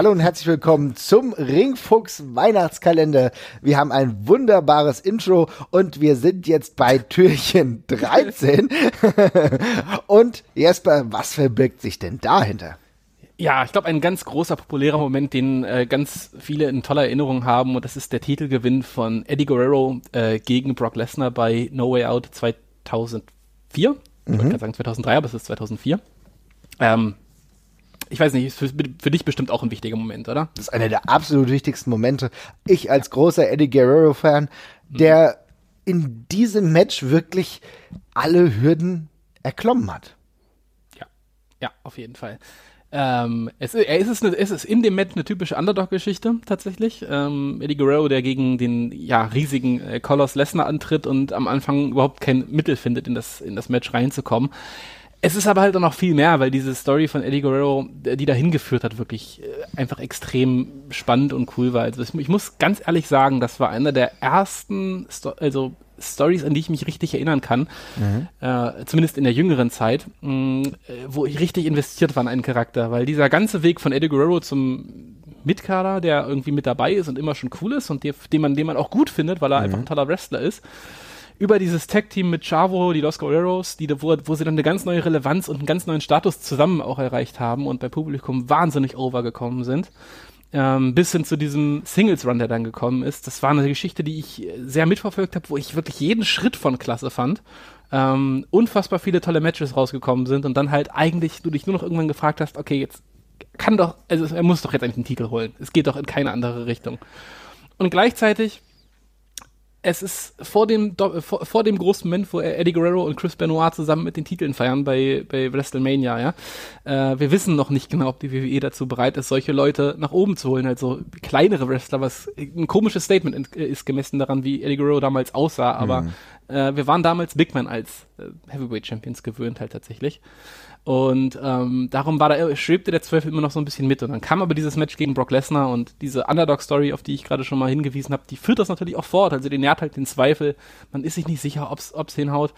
Hallo und herzlich willkommen zum Ringfuchs Weihnachtskalender. Wir haben ein wunderbares Intro und wir sind jetzt bei Türchen 13. und Jesper, was verbirgt sich denn dahinter? Ja, ich glaube, ein ganz großer, populärer Moment, den äh, ganz viele in toller Erinnerung haben, und das ist der Titelgewinn von Eddie Guerrero äh, gegen Brock Lesnar bei No Way Out 2004. Ich wollte mhm. gerade sagen 2003, aber es ist 2004. Ähm, ich weiß nicht, ist für, für, dich bestimmt auch ein wichtiger Moment, oder? Das ist einer der absolut wichtigsten Momente. Ich als großer Eddie Guerrero-Fan, der mhm. in diesem Match wirklich alle Hürden erklommen hat. Ja, ja, auf jeden Fall. Ähm, es, es, ist eine, es ist in dem Match eine typische Underdog-Geschichte tatsächlich. Ähm, Eddie Guerrero, der gegen den ja, riesigen äh, Colossus Lesnar antritt und am Anfang überhaupt kein Mittel findet, in das, in das Match reinzukommen. Es ist aber halt auch noch viel mehr, weil diese Story von Eddie Guerrero, äh, die dahin geführt hat, wirklich äh, einfach extrem spannend und cool war. Also ich muss ganz ehrlich sagen, das war einer der ersten, Sto also Stories, an die ich mich richtig erinnern kann, mhm. äh, zumindest in der jüngeren Zeit, mh, mm, äh, wo ich richtig investiert war in einen Charakter, weil dieser ganze Weg von Eddie Guerrero zum Mitkader, der irgendwie mit dabei ist und immer schon cool ist und den man, den man auch gut findet, weil er mhm. einfach ein toller Wrestler ist, über dieses Tag-Team mit Chavo, die Los Guerreros, die, wo, wo sie dann eine ganz neue Relevanz und einen ganz neuen Status zusammen auch erreicht haben und bei Publikum wahnsinnig overgekommen sind ähm, bis hin zu diesem Singles-Run, der dann gekommen ist. Das war eine Geschichte, die ich sehr mitverfolgt habe, wo ich wirklich jeden Schritt von klasse fand. Ähm, unfassbar viele tolle Matches rausgekommen sind und dann halt eigentlich du dich nur noch irgendwann gefragt hast, okay, jetzt kann doch, also er muss doch jetzt eigentlich einen Titel holen. Es geht doch in keine andere Richtung. Und gleichzeitig es ist vor dem, vor, vor, dem großen Moment, wo Eddie Guerrero und Chris Benoit zusammen mit den Titeln feiern bei, bei WrestleMania, ja. Äh, wir wissen noch nicht genau, ob die WWE dazu bereit ist, solche Leute nach oben zu holen, also kleinere Wrestler, was ein komisches Statement ist gemessen daran, wie Eddie Guerrero damals aussah, aber mhm. Äh, wir waren damals Big Man als äh, Heavyweight Champions gewöhnt halt tatsächlich. Und ähm, darum war da, schwebte der Zweifel immer noch so ein bisschen mit. Und dann kam aber dieses Match gegen Brock Lesnar und diese Underdog-Story, auf die ich gerade schon mal hingewiesen habe, die führt das natürlich auch fort. Also die nährt halt den Zweifel. Man ist sich nicht sicher, ob's, ob's hinhaut.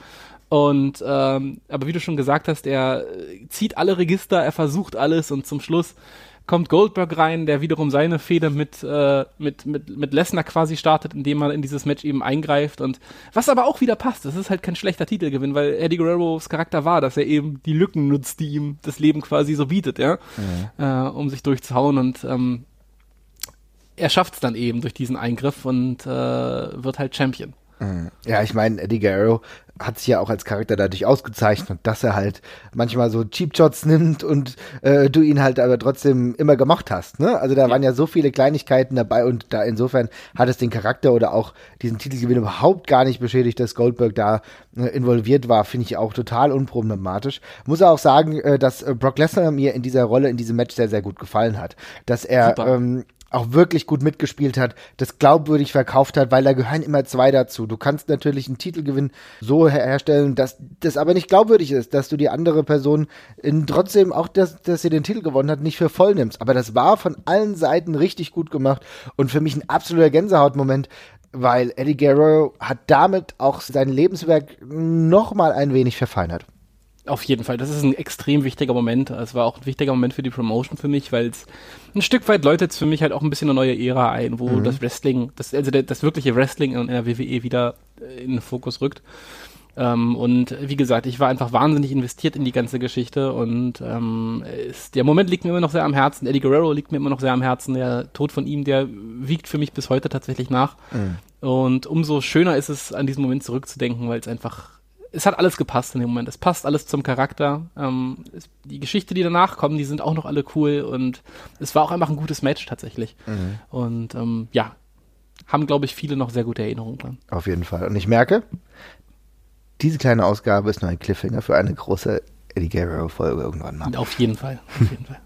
Und ähm, aber wie du schon gesagt hast, er zieht alle Register, er versucht alles und zum Schluss kommt Goldberg rein, der wiederum seine Fehde mit, äh, mit, mit, mit Lesnar quasi startet, indem er in dieses Match eben eingreift und was aber auch wieder passt. Das ist halt kein schlechter Titelgewinn, weil Eddie Guerreros Charakter war, dass er eben die Lücken nutzt, die ihm das Leben quasi so bietet, ja, mhm. äh, um sich durchzuhauen und ähm, er schafft es dann eben durch diesen Eingriff und äh, wird halt Champion. Mhm. Ja, ich meine, Eddie Guerrero hat sich ja auch als Charakter dadurch ausgezeichnet, dass er halt manchmal so Cheap Shots nimmt und äh, du ihn halt aber trotzdem immer gemocht hast. Ne? Also da ja. waren ja so viele Kleinigkeiten dabei und da insofern hat es den Charakter oder auch diesen Titelgewinn überhaupt gar nicht beschädigt, dass Goldberg da äh, involviert war, finde ich auch total unproblematisch. Muss auch sagen, äh, dass äh, Brock Lesnar mir in dieser Rolle, in diesem Match sehr, sehr gut gefallen hat. Dass er ähm, auch wirklich gut mitgespielt hat, das glaubwürdig verkauft hat, weil da gehören immer zwei dazu. Du kannst natürlich einen Titelgewinn so her herstellen, dass das aber nicht glaubwürdig ist, dass du die andere Person in, trotzdem auch, dass, dass sie den Titel gewonnen hat, nicht für voll nimmst. Aber das war von allen Seiten richtig gut gemacht und für mich ein absoluter Gänsehautmoment, weil Eddie Guerrero hat damit auch sein Lebenswerk noch mal ein wenig verfeinert. Auf jeden Fall, das ist ein extrem wichtiger Moment. Es war auch ein wichtiger Moment für die Promotion für mich, weil es ein Stück weit läutet es für mich halt auch ein bisschen eine neue Ära ein, wo mhm. das Wrestling, das, also das, das wirkliche Wrestling in der WWE wieder äh, in den Fokus rückt. Ähm, und wie gesagt, ich war einfach wahnsinnig investiert in die ganze Geschichte und ähm, ist, der Moment liegt mir immer noch sehr am Herzen. Eddie Guerrero liegt mir immer noch sehr am Herzen. Der Tod von ihm, der wiegt für mich bis heute tatsächlich nach. Mhm. Und umso schöner ist es, an diesen Moment zurückzudenken, weil es einfach es hat alles gepasst in dem Moment. Es passt alles zum Charakter. Ähm, es, die Geschichte, die danach kommen, die sind auch noch alle cool und es war auch einfach ein gutes Match tatsächlich. Mhm. Und ähm, ja, haben, glaube ich, viele noch sehr gute Erinnerungen dran. Auf jeden Fall. Und ich merke, diese kleine Ausgabe ist nur ein Cliffhanger für eine große Eddie Guerrero-Folge irgendwann mal. Auf jeden Fall. Auf jeden Fall.